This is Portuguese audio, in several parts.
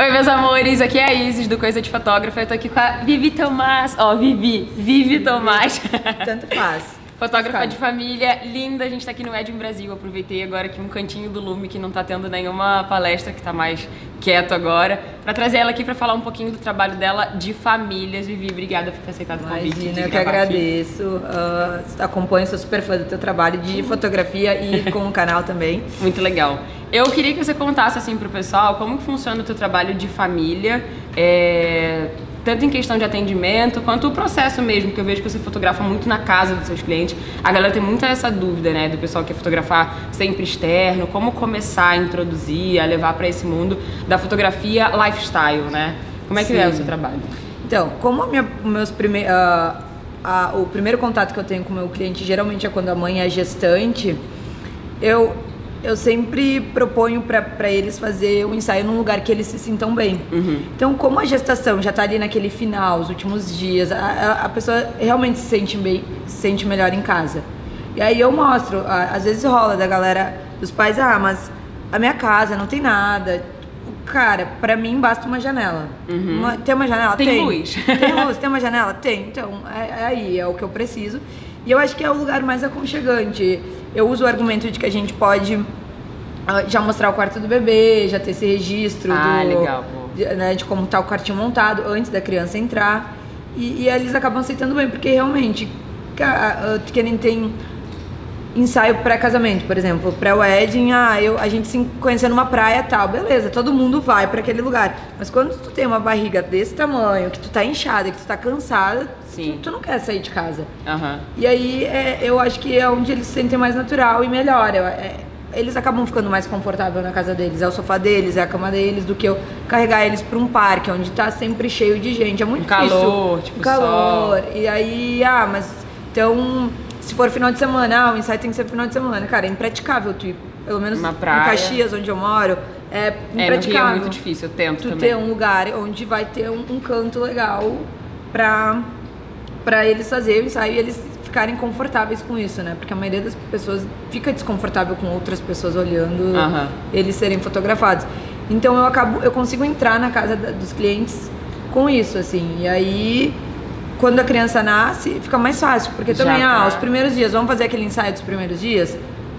Oi, meus amores, aqui é a Isis do Coisa de Fotógrafa. Eu tô aqui com a Vivi Tomás. Ó, oh, Vivi, Vivi Tomás. Tanto faz. Fotógrafa de família, linda. A gente tá aqui no Edium Brasil. Aproveitei agora aqui um cantinho do Lume que não tá tendo nenhuma palestra, que tá mais quieto agora, para trazer ela aqui para falar um pouquinho do trabalho dela de famílias. Vivi, obrigada por ter aceitado o convite. Imagina, eu que agradeço. Uh, acompanho, sou super fã do teu trabalho de fotografia e com o canal também. Muito legal. Eu queria que você contasse assim pro pessoal como que funciona o teu trabalho de família. É tanto em questão de atendimento quanto o processo mesmo, que eu vejo que você fotografa muito na casa dos seus clientes. A galera tem muita essa dúvida, né, do pessoal que quer fotografar sempre externo, como começar a introduzir, a levar para esse mundo da fotografia lifestyle, né? Como é que Sim. é o seu trabalho? Então, como minha, meus primeiros, uh, uh, o primeiro contato que eu tenho com o meu cliente geralmente é quando a mãe é gestante, eu eu sempre proponho para eles fazer o um ensaio num lugar que eles se sintam bem. Uhum. Então, como a gestação já está ali naquele final, os últimos dias, a, a, pessoa realmente se sente, bem, se sente melhor em casa. E aí eu mostro, às vezes rola da galera, dos pais, ah, mas a minha casa não tem nada. Cara, para mim basta uma janela. Uhum. Uma, tem uma janela? Tem, tem luz. Tem luz, tem uma janela? Tem. Então, é, é aí, é o que eu preciso. E eu acho que é o lugar mais aconchegante. Eu uso o argumento de que a gente pode ah, já mostrar o quarto do bebê, já ter esse registro ah, do, legal. De, né, de como tá o quartinho montado antes da criança entrar. E, e eles acabam aceitando bem, porque realmente, que nem tem ensaio pré-casamento, por exemplo, pré-wedding, ah, eu, a gente se conhecer numa praia tal, beleza, todo mundo vai para aquele lugar. Mas quando tu tem uma barriga desse tamanho, que tu tá inchada, que tu tá cansada, tu, tu, não quer sair de casa. Uhum. E aí é, eu acho que é onde eles se sentem mais natural e melhor. É, eles acabam ficando mais confortável na casa deles, é o sofá deles, é a cama deles, do que eu carregar eles para um parque onde tá sempre cheio de gente. É muito um difícil. Calor, tipo calor. Sol. E aí, ah, mas então se for final de semana, ah, o ensaio tem que ser final de semana. Cara, é impraticável tu ir, pelo menos Uma praia. em Caxias, onde eu moro, é impraticável. É, é muito difícil, eu tento tu também. ter um lugar onde vai ter um, um canto legal pra, pra eles fazer o ensaio e eles ficarem confortáveis com isso, né? Porque a maioria das pessoas fica desconfortável com outras pessoas olhando uhum. eles serem fotografados. Então eu acabo, eu consigo entrar na casa da, dos clientes com isso, assim. E aí, quando a criança nasce, fica mais fácil, porque Já também, tá. ah, os primeiros dias, vamos fazer aquele ensaio dos primeiros dias?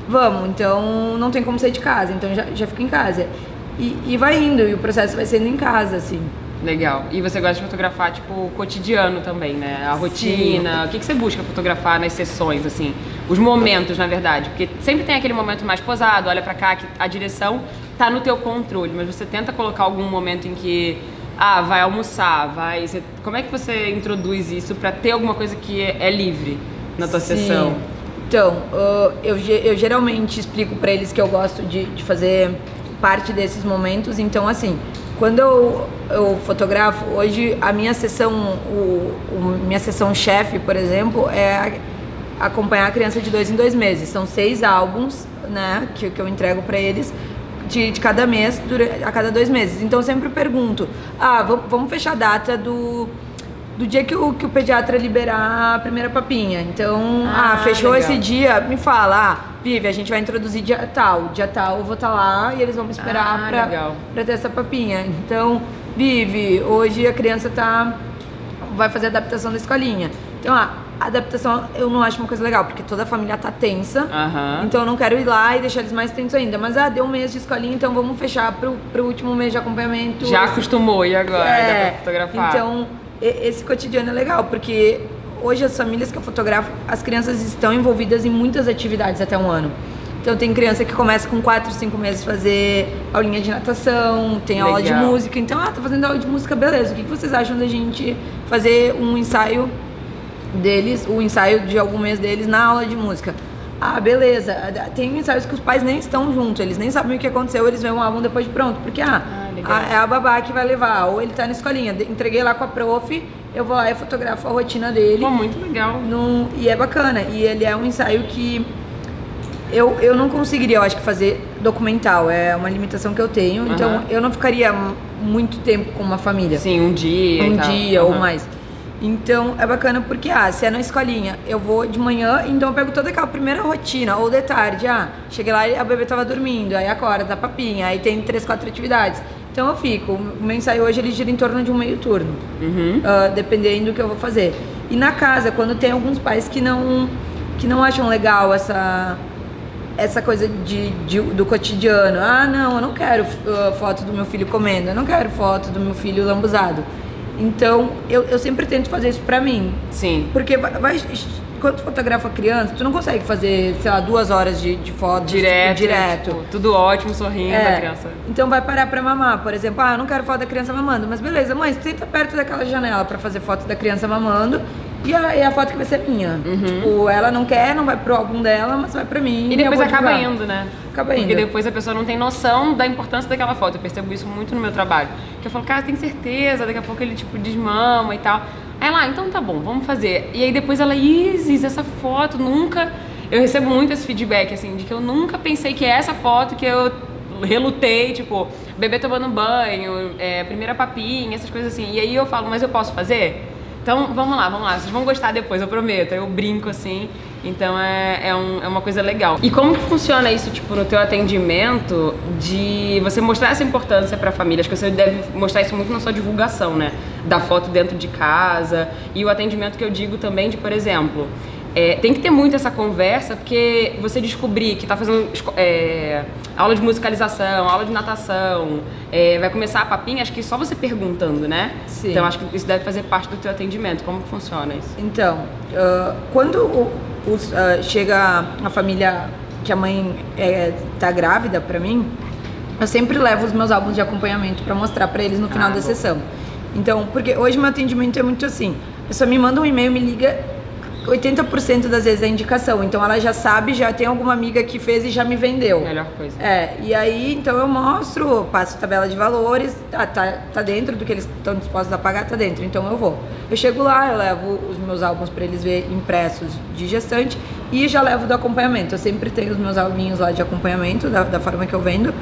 Vamos, então não tem como sair de casa, então já, já fica em casa. E, e vai indo, e o processo vai sendo em casa, assim. Legal. E você gosta de fotografar, tipo, o cotidiano também, né? A rotina. Sim. O que, que você busca fotografar nas sessões, assim? Os momentos, na verdade. Porque sempre tem aquele momento mais posado, olha para cá, que a direção tá no teu controle, mas você tenta colocar algum momento em que ah, vai almoçar, vai. Como é que você introduz isso para ter alguma coisa que é, é livre na tua Sim. sessão? Então, eu, eu geralmente explico para eles que eu gosto de, de fazer parte desses momentos. Então, assim, quando eu, eu fotografo, hoje a minha sessão, o, o minha sessão chefe, por exemplo, é acompanhar a criança de dois em dois meses. São seis álbuns, né, que, que eu entrego para eles de, de, cada mês, a cada dois meses. Então eu sempre pergunto, ah, vamos fechar a data do, do dia que o, que o pediatra liberar a primeira papinha. Então, ah, ah fechou legal. esse dia, me fala, ah, Vive, a gente vai introduzir dia tal. Dia tal eu vou estar tá lá e eles vão me esperar ah, pra, pra ter essa papinha. Então, Vive, hoje a criança tá. vai fazer a adaptação da escolinha. Então, a adaptação eu não acho uma coisa legal, porque toda a família tá tensa. Uhum. Então eu não quero ir lá e deixar eles mais tensos ainda. Mas ah, deu um mês de escolinha, então vamos fechar pro, pro último mês de acompanhamento. Já acostumou, e agora? É, Dá pra fotografar? Então, esse cotidiano é legal, porque hoje as famílias que eu fotografo, as crianças estão envolvidas em muitas atividades até um ano. Então tem criança que começa com 4, 5 meses fazer aulinha de natação, tem aula de música. Então, ah, tá fazendo aula de música, beleza. O que vocês acham da gente fazer um ensaio deles, o ensaio de algum mês deles na aula de música? Ah, beleza. Tem ensaios que os pais nem estão juntos, eles nem sabem o que aconteceu, eles veem um álbum depois de pronto. Porque, ah, ah a, é a babá que vai levar, ou ele tá na escolinha. Entreguei lá com a prof, eu vou lá e fotografo a rotina dele. Pô, muito legal. E é bacana. E ele é um ensaio que eu, eu não conseguiria, eu acho que fazer documental. É uma limitação que eu tenho. Uhum. Então eu não ficaria muito tempo com uma família. Sim, um dia. Um dia uhum. ou mais. Então é bacana porque, ah, se é na escolinha, eu vou de manhã, então eu pego toda aquela primeira rotina, ou de tarde, ah, cheguei lá e a bebê tava dormindo, aí acorda, dá papinha, aí tem três, quatro atividades. Então eu fico. O meu ensaio hoje ele gira em torno de um meio turno, Uhum. ah, dependendo do que eu vou fazer. E na casa, quando tem alguns pais que não que não acham legal essa essa coisa de, de- do cotidiano. Ah, não, eu não quero ah, foto do meu filho comendo, eu não quero foto do meu filho lambuzado. Então eu, eu sempre tento fazer isso pra mim, Sim. porque vai, vai- quando tu fotografa criança, tu não consegue fazer, sei lá, duas horas de, de foto Direto. direto. tipo, tudo ótimo, sorrindo É, a criança. Então vai parar pra mamar, por exemplo, ah, eu não quero foto da criança mamando, mas beleza, mãe, senta perto daquela janela pra fazer foto da criança mamando e a, e a foto que vai ser minha. Tipo, ela não quer, não vai pro álbum dela, mas vai pra mim. Uhum. E depois acaba divulgar. indo, né? Acaba Porque indo. depois a pessoa não tem noção da importância daquela foto. Eu percebo isso muito no meu trabalho. Que eu falo, cara, tem certeza, daqui a pouco ele tipo desmama e tal. Aí ela, ah, então tá bom, vamos fazer. E aí depois ela, Isis, essa foto nunca. Eu recebo muito esse feedback, assim, de que eu nunca pensei que é essa foto que eu relutei, tipo, bebê tomando banho, é, primeira papinha, essas coisas assim. E aí eu falo, mas eu posso fazer? Então, vamos lá, vamos lá. Vocês vão gostar depois, eu prometo. Eu brinco assim. Então é, é, um- é uma coisa legal. E como funciona isso, tipo, no teu atendimento de você mostrar essa importância pra família? Acho que você deve mostrar isso muito na sua divulgação, né? Da foto dentro de casa. E o atendimento que eu digo também de, por exemplo, é, tem que ter muito essa conversa, porque você descobrir que tá fazendo é, aula de musicalização, aula de natação, é, vai começar a papinha, acho que só você perguntando, né? Sim. Então acho que isso deve fazer parte do teu atendimento. Como que funciona isso? Então, ah, quando o- os, ah, chega a família que a mãe é, tá grávida pra mim, eu sempre levo os meus álbuns de acompanhamento pra mostrar pra eles no final Ah, da bom. sessão. Então, porque hoje meu atendimento é muito assim, a pessoa me manda um e-mail, me liga 80% das vezes é indicação. Então ela já sabe, já tem alguma amiga que fez e já me vendeu. Melhor coisa. É, e aí então eu mostro, passo tabela de valores, tá, tá, tá dentro do que eles estão dispostos a pagar, tá dentro, então eu vou. Eu chego lá, eu levo os meus álbuns para eles ver impressos de gestante e já levo do acompanhamento. Eu sempre tenho os meus albinhos lá de acompanhamento, da, da forma que eu vendo,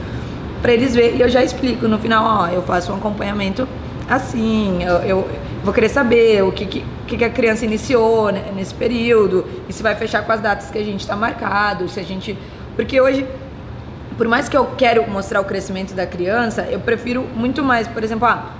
para eles ver e eu já explico no final, ó, eu faço um acompanhamento assim, eu, eu vou querer saber o que, que, que a criança iniciou né, nesse período, e se vai fechar com as datas que a gente está marcado, se a gente. Porque hoje, por mais que eu quero mostrar o crescimento da criança, eu prefiro muito mais, por exemplo, ah,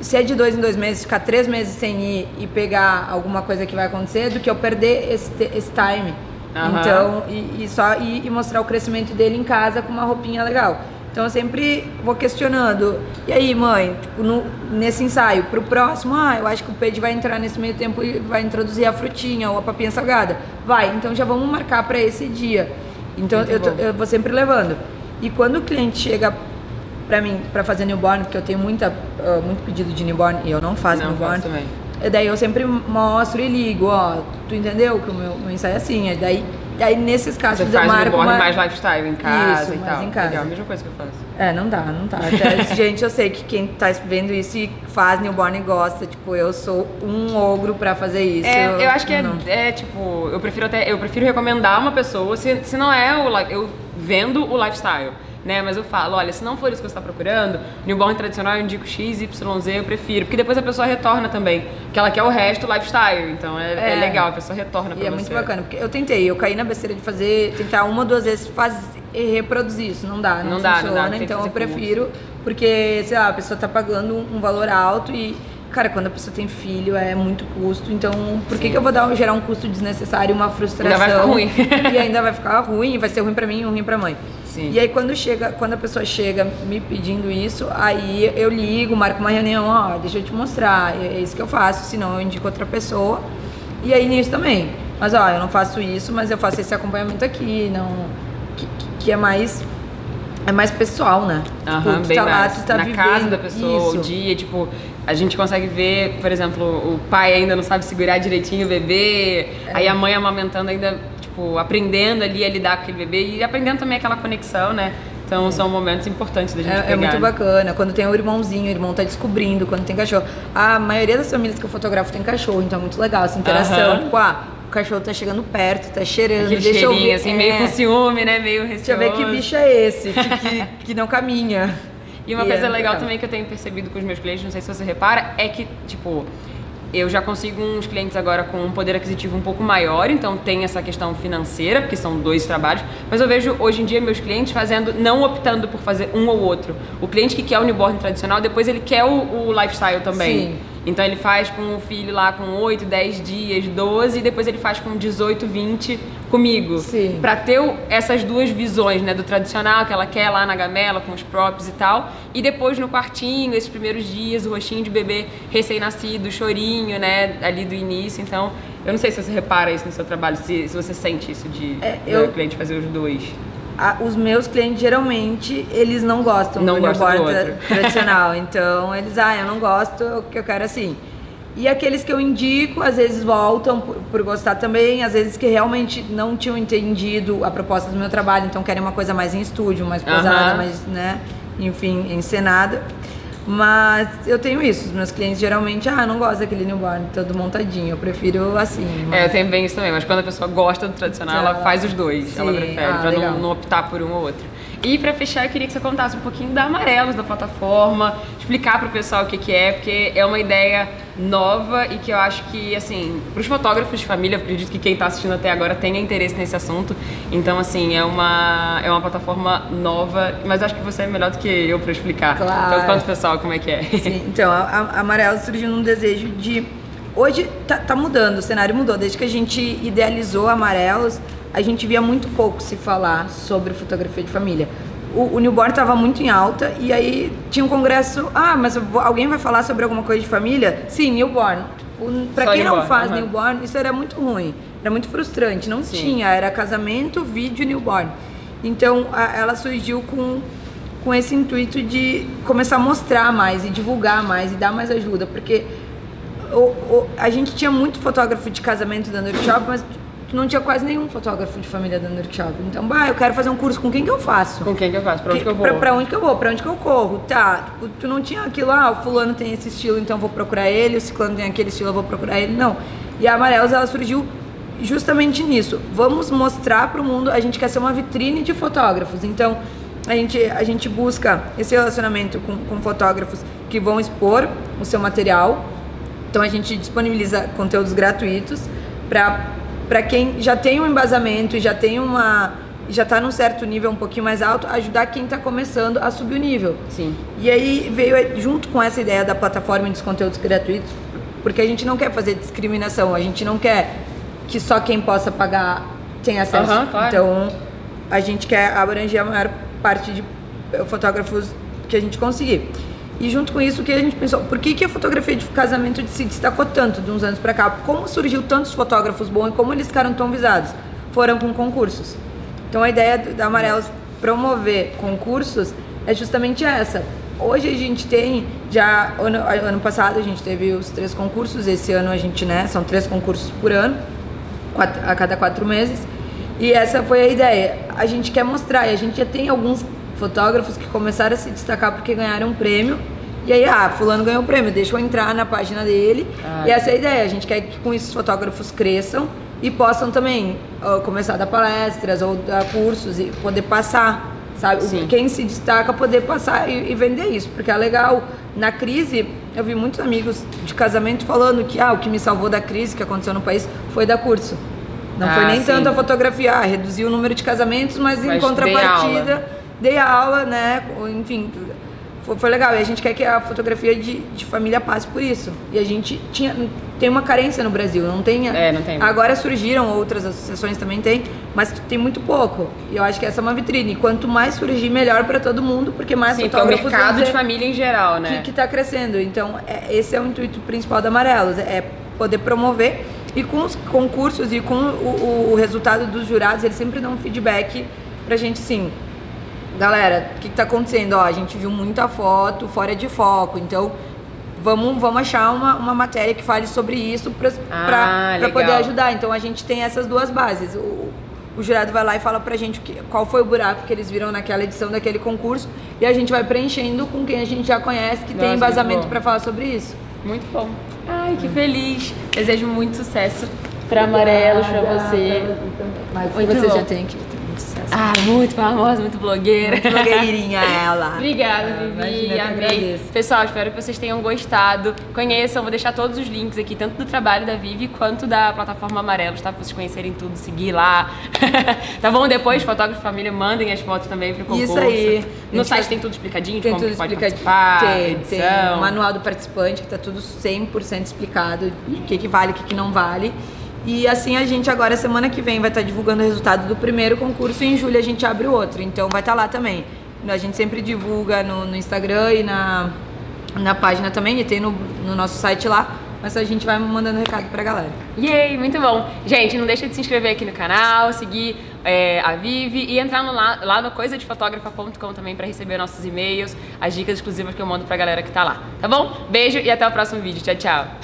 se é de dois em dois meses, ficar três meses sem ir e pegar alguma coisa que vai acontecer, do que eu perder esse, esse time. Aham. Então, e, e só ir e mostrar o crescimento dele em casa com uma roupinha legal. Então eu sempre vou questionando. E aí, mãe, tipo, no- nesse ensaio, pro próximo, ah, eu acho que o Pedro vai entrar nesse meio tempo e vai introduzir a frutinha ou a papinha salgada. Vai, então já vamos marcar para esse dia. Então eu, tô- eu vou sempre levando. E quando o cliente chega pra mim pra fazer newborn, porque eu tenho muita, ah, muito pedido de newborn e eu não faço Não newborn. faço também. Daí eu sempre mostro e ligo, ó, tu entendeu que o meu, meu ensaio é assim. E daí, daí nesses casos Você eu marco uma... mais lifestyle em casa Isso, e tal. em casa. Legal, a mesma coisa que eu faço. É, não dá, não dá. Até, gente, eu sei que quem tá vendo isso e faz newborn e gosta, tipo, eu sou um ogro pra fazer isso. É, eu acho que é, não. é, tipo, eu prefiro até, eu prefiro recomendar uma pessoa, se, se não é o, eu vendo o lifestyle, né, mas eu falo, olha, se não for isso que você está procurando, newborn tradicional eu indico X, Y, Z, eu prefiro, porque depois a pessoa retorna também, que ela quer o resto lifestyle, então é, é É. legal, a pessoa retorna pra E é você. muito bacana, porque eu tentei, eu caí na besteira de fazer, tentar uma ou duas vezes fazer, reproduzir isso, não dá, não, Não dá, não funciona, dá, então eu prefiro, porque, sei lá, a pessoa tá pagando um valor alto e, cara, quando a pessoa tem filho é muito custo, então por que, que eu vou dar, gerar um custo desnecessário, uma frustração? Ainda vai ficar ruim. e ainda vai ficar ruim, vai ser ruim pra mim e ruim pra mãe. Sim. E aí quando chega, quando a pessoa chega me pedindo isso, aí eu ligo, marco uma reunião, ó, deixa eu te mostrar, é é isso que eu faço, senão eu indico outra pessoa. E aí nisso também. Mas ó, eu não faço isso, mas eu faço esse acompanhamento aqui, não que, que- é mais é mais pessoal, né? Aham, tu bem tá lá, mais. tu tá Na vivendo casa da pessoa, isso. o dia, tipo, a gente consegue ver, por exemplo, o pai ainda não sabe segurar direitinho o bebê, É. aí a mãe amamentando ainda, tipo, aprendendo ali a lidar com aquele bebê e aprendendo também aquela conexão, né? Então são momentos importantes da gente É, pegar. é muito né? bacana. Quando tem o irmãozinho, o irmão tá descobrindo, quando tem cachorro. A maioria das famílias que eu fotografo tem cachorro, então é muito legal essa interação. Aham. Tipo, ah, o cachorro tá chegando perto, tá cheirando, Aquele deixa eu cheirinho, ver. assim, é, meio com ciúme, né? Meio receoso. Deixa eu ver que bicho é esse, que, que, que não caminha. E uma E coisa é legal legal. também que eu tenho percebido com os meus clientes, não sei se você repara, é que, tipo, eu já consigo uns clientes agora com um poder aquisitivo um pouco maior, então tem essa questão financeira, porque são dois trabalhos, mas eu vejo hoje em dia meus clientes fazendo, não optando por fazer um ou outro. O cliente que quer o newborn tradicional, depois ele quer o, o lifestyle também. Sim. Então ele faz com o filho lá com 8, 10 dias, 12, e depois ele faz com 18, 20 comigo. Sim. Pra ter essas duas visões, né? Do tradicional que ela quer lá na gamela, com os props e tal. E depois no quartinho, esses primeiros dias, o rostinho de bebê recém-nascido, o chorinho, né? Ali do início. Então, eu não sei se você repara isso no seu trabalho, se, se você sente isso de é, eu... cliente fazer os dois a, os meus clientes geralmente eles não gostam não do do tradicional. então eles, ah, eu não gosto, o que eu quero assim. E aqueles que eu indico, às vezes voltam por, por, gostar também, às vezes que realmente não tinham entendido a proposta do meu trabalho, então querem uma coisa mais em estúdio, mais posada, mais, né, enfim, encenada. Mas eu tenho isso, os meus clientes geralmente, ah, não gosto daquele newborn todo montadinho, eu prefiro assim. Mas... É, eu tenho bem isso também, mas quando a pessoa gosta do tradicional, ela faz os dois, Sim. ela prefere, ah, pra não, não, optar por um ou outro. E para fechar, eu queria que você contasse um pouquinho da Amarelos, da plataforma, explicar para o pessoal o que, que é, porque é uma ideia nova e que eu acho que, assim, para os fotógrafos de família, eu acredito que quem está assistindo até agora tenha interesse nesse assunto. Então, assim, é uma, é uma plataforma nova, mas acho que você é melhor do que eu para explicar. Claro. Então, conta o pessoal como é que é. Sim, então, a, a Amarelos surgiu num desejo de. Hoje tá, tá mudando, o cenário mudou. Desde que a gente idealizou Amarelos, a gente via muito pouco se falar sobre fotografia de família. O, o newborn estava muito em alta e aí tinha um congresso. Ah, mas alguém vai falar sobre alguma coisa de família? Sim, newborn. Para quem newborn, não faz uhum. newborn, isso era muito ruim, era muito frustrante. Não Sim. tinha, era casamento, vídeo, newborn. Então a, ela surgiu com, com esse intuito de começar a mostrar mais e divulgar mais e dar mais ajuda, porque o, o, a gente tinha muito fotógrafo de casamento dando workshop, mas não tinha quase nenhum fotógrafo de família dando workshop. Então, bah, eu quero fazer um curso, com quem que eu faço? Com quem que eu faço? Pra onde que, que eu vou? Pra, pra, onde que eu vou? Pra onde que eu corro? Tá, tipo, tu não tinha aquilo, ah, o fulano tem esse estilo, então vou procurar ele, o ciclano tem aquele estilo, eu vou procurar ele. Não. E a Amarelos, ela surgiu justamente nisso. Vamos mostrar pro mundo, a gente quer ser uma vitrine de fotógrafos. Então, a gente, a gente busca esse relacionamento com, com fotógrafos que vão expor o seu material. Então, a gente disponibiliza conteúdos gratuitos para para quem já tem um embasamento e já tem uma já está num certo nível um pouquinho mais alto, ajudar quem está começando a subir o nível. Sim. E aí veio junto com essa ideia da plataforma dos conteúdos gratuitos, porque a gente não quer fazer discriminação, a gente não quer que só quem possa pagar tenha acesso. Uhum, claro. Então a gente quer abranger a maior parte de fotógrafos que a gente conseguir. E junto com isso, o que a gente pensou? Por que, que a fotografia de casamento se destacou tanto de uns anos para cá? Como surgiu tantos fotógrafos bons e como eles ficaram tão visados? Foram com concursos. Então a ideia da Amarelos promover concursos é justamente essa. Hoje a gente tem, já ano, ano passado a gente teve os três concursos, esse ano a gente, né, são três concursos por ano, quatro, a cada quatro meses. E essa foi a ideia. A gente quer mostrar, e a gente já tem alguns fotógrafos que começaram a se destacar porque ganharam um prêmio. E aí, ah, fulano ganhou o prêmio, deixa eu entrar na página dele. Ah, e essa é a ideia, a gente quer que com isso os fotógrafos cresçam e possam também uh, começar a dar palestras ou dar cursos e poder passar, sabe? Sim. Quem se destaca poder passar e, e, vender isso, porque é legal. Na crise, eu vi muitos amigos de casamento falando que ah, o que me salvou da crise que aconteceu no país foi dar curso. Não ah, foi nem sim. tanto a fotografia, ah, reduziu o número de casamentos, mas, mas em contrapartida dei aula, né? Enfim, foi, foi, legal. E a gente quer que a fotografia de, de família passe por isso. E a gente tinha, tem uma carência no Brasil, não tem. É, não tem. Agora surgiram outras associações também tem, mas tem muito pouco. E eu acho que essa é uma vitrine. E quanto mais surgir, melhor para todo mundo, porque mais Sim, fotógrafos. É o mercado de família em geral, né? Que, está crescendo. Então, é, esse é o intuito principal da Amarelos, é poder promover. E com os concursos e com o, o resultado dos jurados, eles sempre dão um feedback pra gente, sim galera, o que, está acontecendo? Ó, a gente viu muita foto fora de foco, então vamos, vamos achar uma, uma matéria que fale sobre isso para ah, poder ajudar. Então a gente tem essas duas bases. O, o jurado vai lá e fala pra gente que, qual foi o buraco que eles viram naquela edição daquele concurso e a gente vai preenchendo com quem a gente já conhece, que Nossa, tem embasamento para falar sobre isso. Muito bom. Ai, que feliz. Desejo muito sucesso para Amarelos, para você. Mas muito você bom. já tem que. Ah, muito famosa, muito blogueira. Muito blogueirinha ela. Obrigada, Ah, Vivi. imagina, Amei. Pessoal, espero que vocês tenham gostado. Conheçam, vou deixar todos os links aqui, tanto do trabalho da Vivi quanto da plataforma Amarelos, tá? Pra vocês conhecerem tudo, seguir lá. tá bom? Depois, fotógrafo família, mandem as fotos também pro concurso. Isso aí. No site tem tudo explicadinho, Tem tudo explicadinho. Tem, tem o manual do participante, que tá tudo 100% explicado, o que, que vale, o que, que não vale. E assim a gente agora, semana que vem, vai estar divulgando o resultado do primeiro concurso e em julho a gente abre o outro. Então vai estar lá também. A gente sempre divulga no, no Instagram e na, na página também, e tem no, no nosso site lá. Mas a gente vai mandando recado pra galera. Yay, muito bom. Gente, não deixa de se inscrever aqui no canal, seguir é, a Vivi e entrar no, lá, no coisadefotografa.com também pra receber nossos e-mails, as dicas exclusivas que eu mando pra galera que tá lá. Tá bom? Beijo e até o próximo vídeo. Tchau, tchau.